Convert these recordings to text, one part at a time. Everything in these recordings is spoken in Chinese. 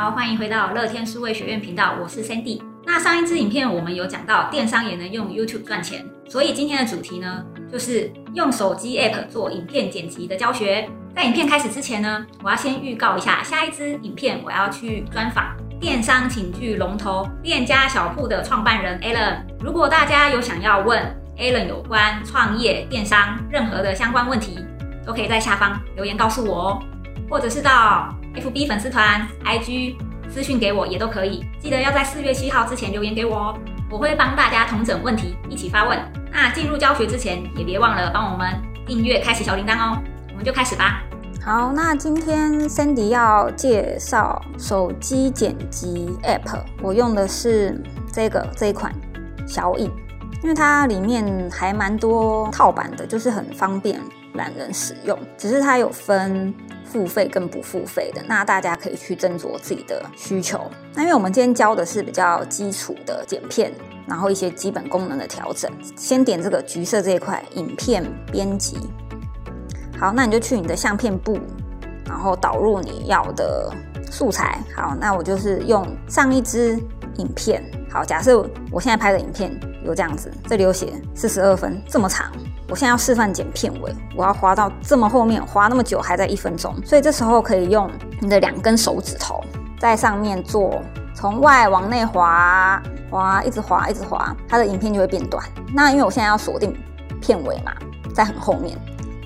好，欢迎回到乐天数位学院频道，我是 Sandy。那上一支影片我们有讲到电商也能用 YouTube 赚钱，所以今天的主题呢，就是用手机 App 做影片剪辑的教学。在影片开始之前呢，我要先预告一下下一支影片我要去专访电商寝具龙头链家小铺的创办人 Alan。如果大家有想要问 Alan 有关创业电商任何的相关问题，都可以在下方留言告诉我哦，或者是到 FB 粉丝团、IG 私讯给我也都可以。记得要在四月七号之前留言给我哦，我会帮大家统整问题，一起发问。那进入教学之前，也别忘了帮我们订阅、开启小铃铛哦。我们就开始吧。好，那今天 Sandy 要介绍手机剪辑 App，我用的是这个这一款小影，因为它里面还蛮多套版的，就是很方便懒人使用。只是它有分付费跟不付费的，那大家可以去斟酌自己的需求。那因为我们今天教的是比较基础的剪片，然后一些基本功能的调整。先点这个橘色这一块影片编辑。好，那你就去你的相片部，然后导入你要的素材。好，那我就是用上一支影片。好，假设我现在拍的影片有这样子，这里有写四十二分，这么长。我现在要示范剪片尾，我要滑到这么后面，滑那么久还在一分钟，所以这时候可以用你的两根手指头在上面做，从外往内滑，滑一直滑一直滑，它的影片就会变短。那因为我现在要锁定片尾嘛，在很后面。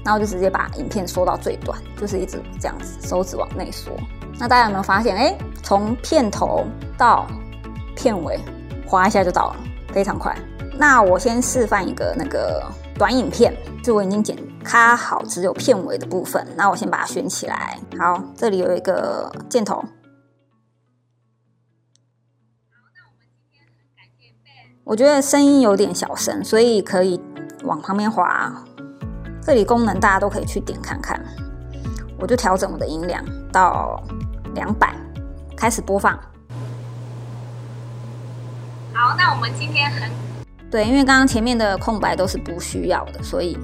然后就直接把影片缩到最短，就是一直这样子，手指往内缩。那大家有没有发现？哎，从片头到片尾，滑一下就到了，非常快。那我先示范一个那个短影片，就我已经剪卡好，只有片尾的部分。那我先把它选起来。好，这里有一个箭头。我觉得声音有点小声，所以可以往旁边滑。这里功能大家都可以去点看看，我就调整我的音量到两百，开始播放。好，那我们今天很对，因为刚刚前面的空白都是不需要的，所以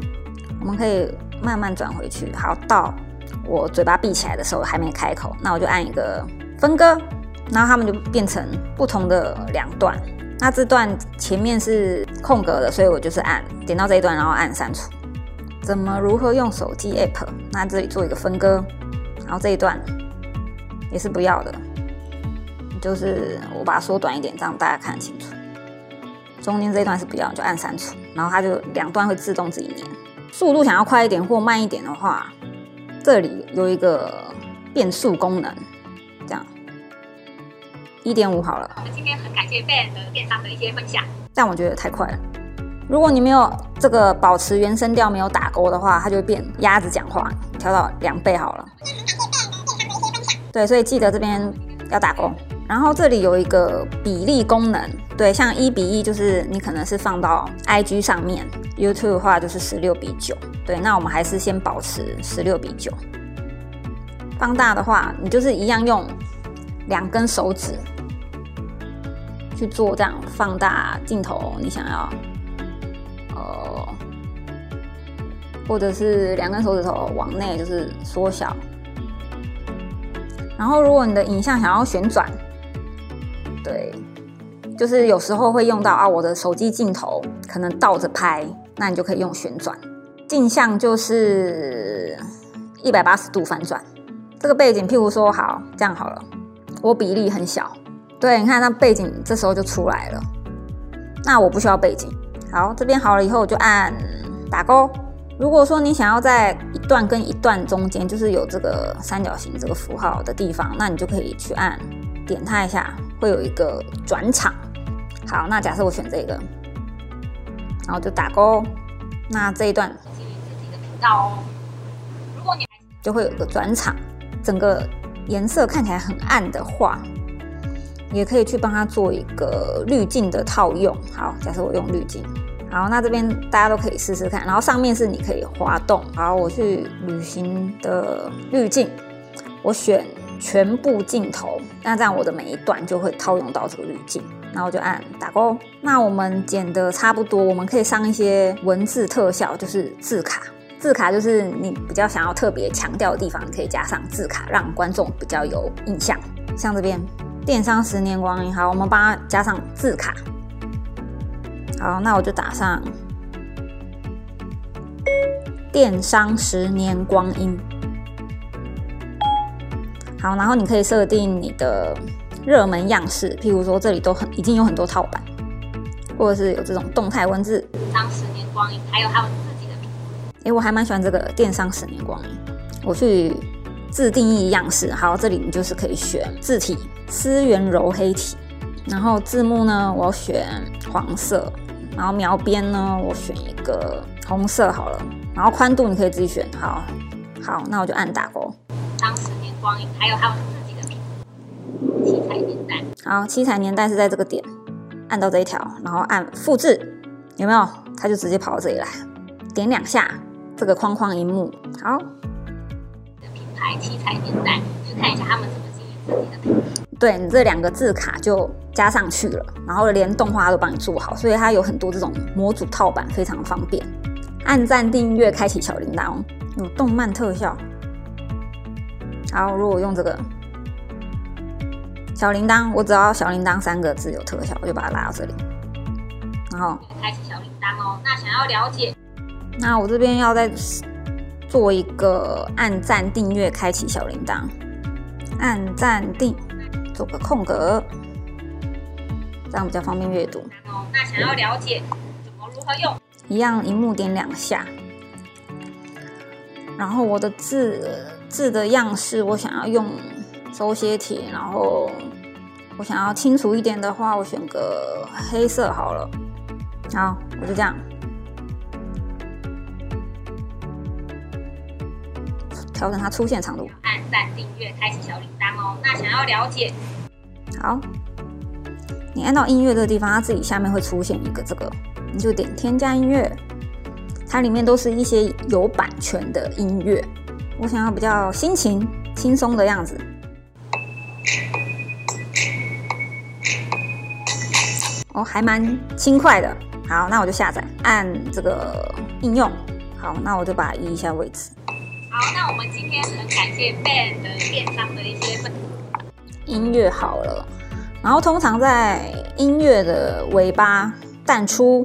我们可以慢慢转回去。好，到我嘴巴闭起来的时候还没开口，那我就按一个分割，然后它们就变成不同的两段。那这段前面是空格的，所以我就是按点到这一段，然后按删除。怎么如何用手机 App？那这里做一个分割，然后这一段也是不要的，就是我把它缩短一点，这样大家看得清楚。中间这一段是不要，就按删除，然后它就两段会自动自己粘。速度想要快一点或慢一点的话，这里有一个变速功能，这样一点五好了。我们今天很感谢 Ben 的电商的一些分享，但我觉得太快了。如果你没有这个保持原声调没有打勾的话，它就会变鸭子讲话。调到两倍好了。对，所以记得这边要打勾。然后这里有一个比例功能，对，像一比一就是你可能是放到 IG 上面，YouTube 的话就是十六比九。对，那我们还是先保持十六比九。放大的话，你就是一样用两根手指去做这样放大镜头，你想要。呃或者是两根手指头往内就是缩小，然后如果你的影像想要旋转，对，就是有时候会用到啊，我的手机镜头可能倒着拍，那你就可以用旋转。镜像就是一百八十度翻转。这个背景，譬如说好这样好了，我比例很小，对，你看那背景这时候就出来了。那我不需要背景，好，这边好了以后我就按打勾。如果说你想要在一段跟一段中间，就是有这个三角形这个符号的地方，那你就可以去按点它一下，会有一个转场。好，那假设我选这个，然后就打勾。那这一段自己的频道哦。如果你就会有一个转场，整个颜色看起来很暗的话，也可以去帮它做一个滤镜的套用。好，假设我用滤镜。好，那这边大家都可以试试看，然后上面是你可以滑动。好，我去旅行的滤镜，我选全部镜头，那这样我的每一段就会套用到这个滤镜，然后我就按打勾。那我们剪的差不多，我们可以上一些文字特效，就是字卡。字卡就是你比较想要特别强调的地方，你可以加上字卡，让观众比较有印象。像这边电商十年光阴，好，我们帮它加上字卡。好，那我就打上电商十年光阴。好，然后你可以设定你的热门样式，譬如说这里都很已经有很多套版，或者是有这种动态文字。电商十年光阴，还有他们自己的名字。哎，我还蛮喜欢这个电商十年光阴。我去自定义样式，好，这里你就是可以选字体思源柔黑体，然后字幕呢，我要选黄色，然后描边呢，我选一个红色好了，然后宽度你可以自己选，好，好，那我就按打勾。光影，还有他们自己的七彩年代。好，七彩年代是在这个点，按到这一条，然后按复制，有没有？它就直接跑到这里来，点两下这个框框荧幕，好。品牌七彩年代，去看一下他们怎么经营自己的品牌。对，你这两个字卡就加上去了，然后连动画都帮你做好，所以它有很多这种模组套版，非常方便。按赞、订阅、开启小铃铛哦，有动漫特效。好，如果用这个小铃铛，我只要小铃铛三个字有特效，我就把它拉到这里，然后开启小铃铛哦。那想要了解，那我这边要再做一个按赞、订阅、开启小铃铛，按赞订，做个空格，这样比较方便阅读。哦，那想要了解怎么如何用，一样，一幕点两下，然后我的字。字的样式，我想要用手写体，然后我想要清楚一点的话，我选个黑色好了。好，我就这样调整它出现长度。按赞、订阅、开启小铃铛哦。那想要了解，好，你按到音乐这个地方，它自己下面会出现一个这个，你就点添加音乐，它里面都是一些有版权的音乐。我想要比较心情轻松的样子，哦，还蛮轻快的。好，那我就下载，按这个应用。好，那我就把它移一下位置。好，那我们今天很感谢 Ben 的电商的一些分音乐好了，然后通常在音乐的尾巴淡出，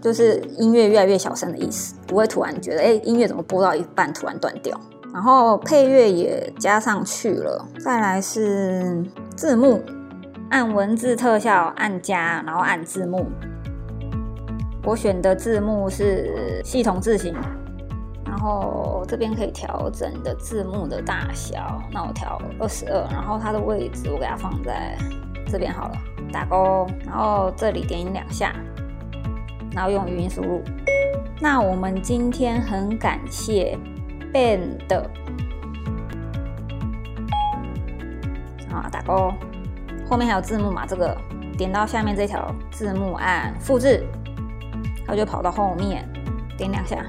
就是音乐越来越小声的意思，不会突然觉得哎，音乐怎么播到一半突然断掉。然后配乐也加上去了，再来是字幕，按文字特效按加，然后按字幕。我选的字幕是系统字型，然后这边可以调整的字幕的大小，那我调二十二，然后它的位置我给它放在这边好了，打勾，然后这里点两下，然后用语音输入。那我们今天很感谢。Ben 的，啊，打勾，后面还有字幕嘛？这个点到下面这条字幕，按复制，它就跑到后面，点两下。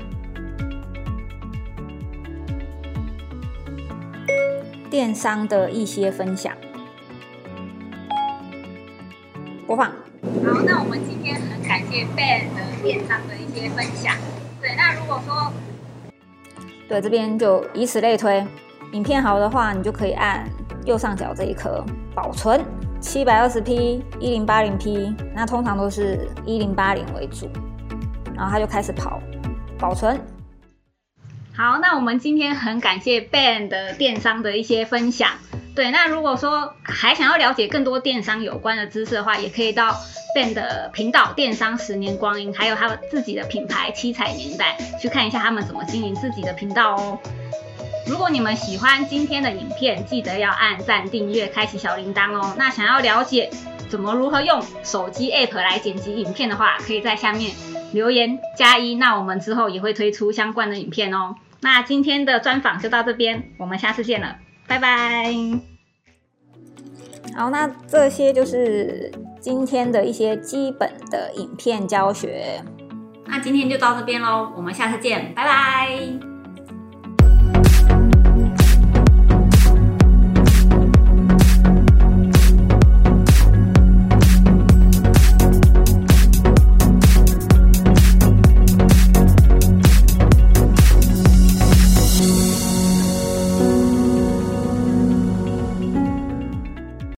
电商的一些分享，播放。好，那我们今天很感谢 Ben 的电商的一些分享。对，那如果说。对，这边就以此类推，影片好的话，你就可以按右上角这一颗保存七百二十 P 一零八零 P，那通常都是一零八零为主，然后它就开始跑保存。好，那我们今天很感谢 Ben 的电商的一些分享。对，那如果说还想要了解更多电商有关的知识的话，也可以到 Ben 的频道“电商十年光阴”，还有他们自己的品牌“七彩年代”，去看一下他们怎么经营自己的频道哦。如果你们喜欢今天的影片，记得要按赞、订阅、开启小铃铛哦。那想要了解怎么如何用手机 App 来剪辑影片的话，可以在下面留言加一，那我们之后也会推出相关的影片哦。那今天的专访就到这边，我们下次见了。拜拜。好，那这些就是今天的一些基本的影片教学。那今天就到这边喽，我们下次见，拜拜。